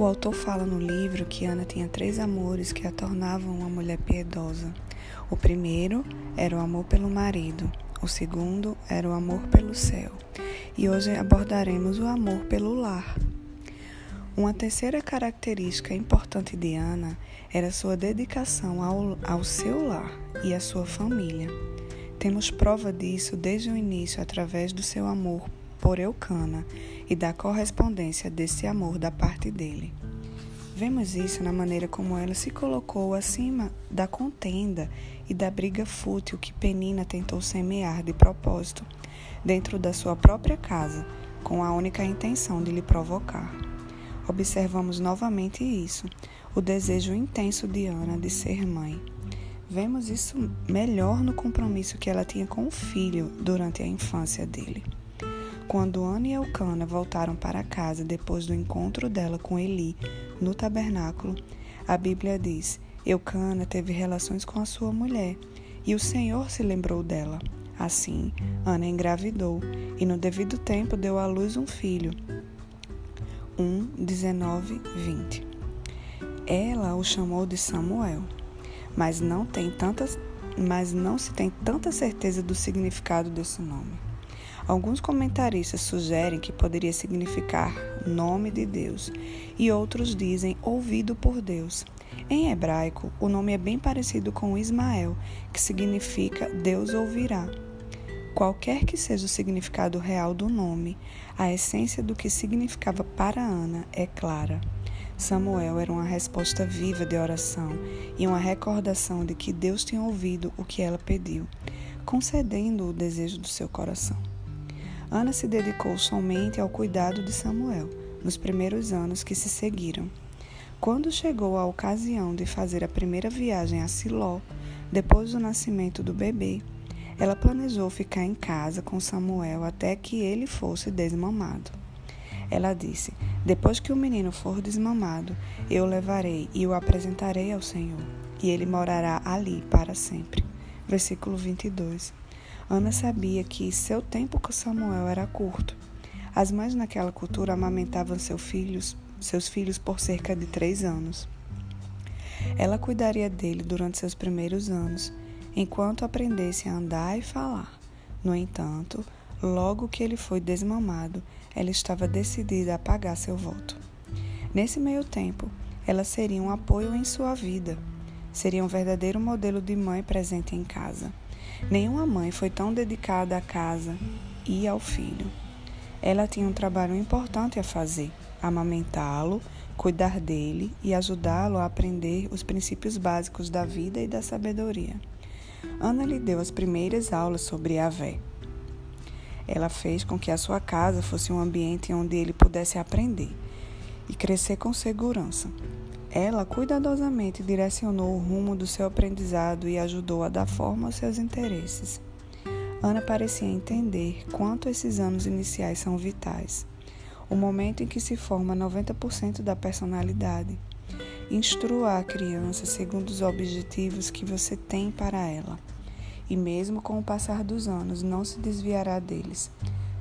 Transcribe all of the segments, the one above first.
O autor fala no livro que Ana tinha três amores que a tornavam uma mulher piedosa. O primeiro era o amor pelo marido, o segundo era o amor pelo céu, e hoje abordaremos o amor pelo lar. Uma terceira característica importante de Ana era sua dedicação ao, ao seu lar e à sua família. Temos prova disso desde o início através do seu amor por Eucana e da correspondência desse amor da parte dele. Vemos isso na maneira como ela se colocou acima da contenda e da briga fútil que Penina tentou semear de propósito dentro da sua própria casa, com a única intenção de lhe provocar. Observamos novamente isso, o desejo intenso de Ana de ser mãe. Vemos isso melhor no compromisso que ela tinha com o filho durante a infância dele. Quando Ana e Elcana voltaram para casa depois do encontro dela com Eli no tabernáculo, a Bíblia diz: Eucana teve relações com a sua mulher e o Senhor se lembrou dela. Assim, Ana engravidou e no devido tempo deu à luz um filho. 1, 19, 20. Ela o chamou de Samuel, mas não tem mas não se tem tanta certeza do significado desse nome. Alguns comentaristas sugerem que poderia significar nome de Deus e outros dizem ouvido por Deus. Em hebraico, o nome é bem parecido com Ismael, que significa Deus ouvirá. Qualquer que seja o significado real do nome, a essência do que significava para Ana é clara. Samuel era uma resposta viva de oração e uma recordação de que Deus tinha ouvido o que ela pediu, concedendo o desejo do seu coração. Ana se dedicou somente ao cuidado de Samuel nos primeiros anos que se seguiram. Quando chegou a ocasião de fazer a primeira viagem a Siló, depois do nascimento do bebê, ela planejou ficar em casa com Samuel até que ele fosse desmamado. Ela disse: Depois que o menino for desmamado, eu o levarei e o apresentarei ao Senhor, e ele morará ali para sempre. Versículo 22. Ana sabia que seu tempo com Samuel era curto. As mães naquela cultura amamentavam seus filhos, seus filhos por cerca de três anos. Ela cuidaria dele durante seus primeiros anos, enquanto aprendesse a andar e falar. No entanto, logo que ele foi desmamado, ela estava decidida a pagar seu voto. Nesse meio tempo, ela seria um apoio em sua vida. Seria um verdadeiro modelo de mãe presente em casa. Nenhuma mãe foi tão dedicada à casa e ao filho. Ela tinha um trabalho importante a fazer: amamentá-lo, cuidar dele e ajudá-lo a aprender os princípios básicos da vida e da sabedoria. Ana lhe deu as primeiras aulas sobre a Vé. Ela fez com que a sua casa fosse um ambiente onde ele pudesse aprender e crescer com segurança. Ela cuidadosamente direcionou o rumo do seu aprendizado e ajudou a dar forma aos seus interesses. Ana parecia entender quanto esses anos iniciais são vitais, o momento em que se forma 90% da personalidade. Instrua a criança segundo os objetivos que você tem para ela, e mesmo com o passar dos anos não se desviará deles.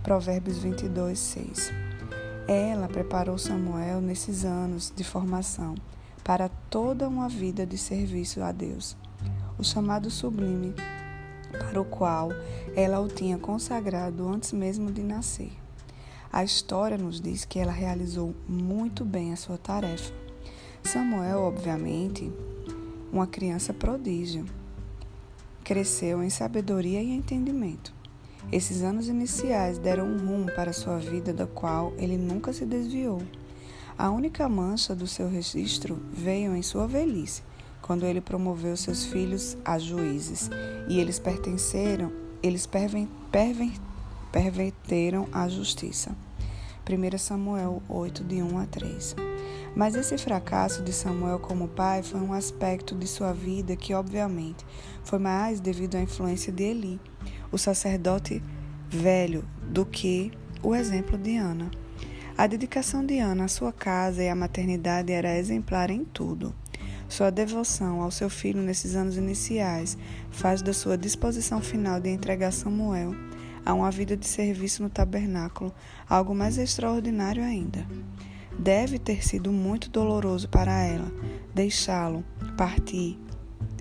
Provérbios 22, 6. Ela preparou Samuel nesses anos de formação para toda uma vida de serviço a Deus, o chamado sublime para o qual ela o tinha consagrado antes mesmo de nascer. A história nos diz que ela realizou muito bem a sua tarefa. Samuel, obviamente, uma criança prodígio, cresceu em sabedoria e entendimento. Esses anos iniciais deram um rumo para sua vida da qual ele nunca se desviou. A única mancha do seu registro veio em sua velhice, quando ele promoveu seus filhos a juízes, e eles pertenceram, eles perverteram a justiça. 1 Samuel 8, de 1 a 3. Mas esse fracasso de Samuel como pai foi um aspecto de sua vida que, obviamente, foi mais devido à influência de Eli, o sacerdote velho, do que o exemplo de Ana. A dedicação de Ana à sua casa e à maternidade era exemplar em tudo. Sua devoção ao seu filho nesses anos iniciais faz da sua disposição final de entregar Samuel a uma vida de serviço no tabernáculo algo mais extraordinário ainda. Deve ter sido muito doloroso para ela deixá-lo partir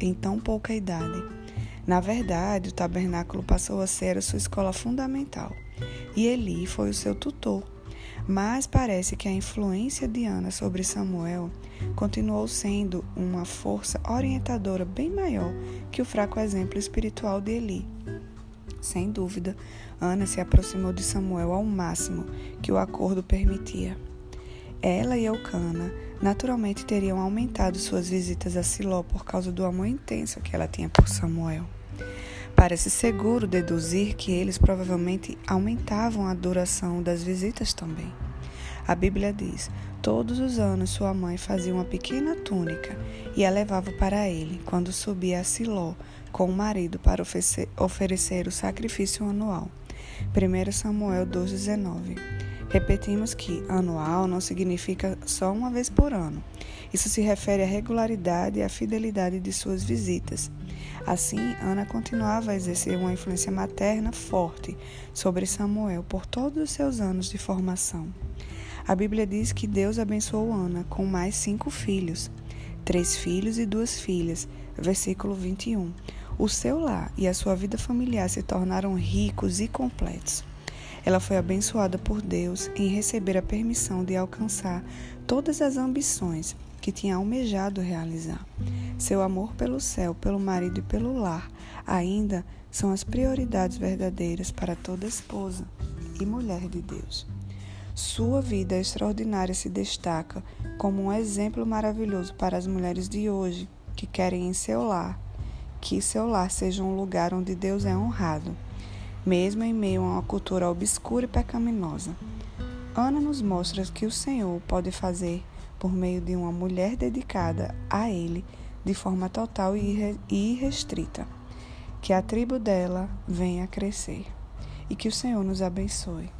em tão pouca idade. Na verdade, o tabernáculo passou a ser a sua escola fundamental e Eli foi o seu tutor. Mas parece que a influência de Ana sobre Samuel continuou sendo uma força orientadora bem maior que o fraco exemplo espiritual de Eli. Sem dúvida, Ana se aproximou de Samuel ao máximo que o acordo permitia. Ela e Eucana naturalmente teriam aumentado suas visitas a Siló por causa do amor intenso que ela tinha por Samuel. Parece seguro deduzir que eles provavelmente aumentavam a duração das visitas também. A Bíblia diz: Todos os anos sua mãe fazia uma pequena túnica e a levava para ele quando subia a Siló com o marido para oferecer o sacrifício anual. 1 Samuel 2,19 Repetimos que anual não significa só uma vez por ano. Isso se refere à regularidade e à fidelidade de suas visitas. Assim, Ana continuava a exercer uma influência materna forte sobre Samuel por todos os seus anos de formação. A Bíblia diz que Deus abençoou Ana com mais cinco filhos, três filhos e duas filhas. Versículo 21. O seu lar e a sua vida familiar se tornaram ricos e completos. Ela foi abençoada por Deus em receber a permissão de alcançar todas as ambições que tinha almejado realizar. Seu amor pelo céu, pelo marido e pelo lar ainda são as prioridades verdadeiras para toda esposa e mulher de Deus. Sua vida extraordinária se destaca como um exemplo maravilhoso para as mulheres de hoje que querem em seu lar que seu lar seja um lugar onde Deus é honrado, mesmo em meio a uma cultura obscura e pecaminosa. Ana nos mostra que o Senhor pode fazer por meio de uma mulher dedicada a Ele de forma total e irrestrita. Que a tribo dela venha a crescer e que o Senhor nos abençoe.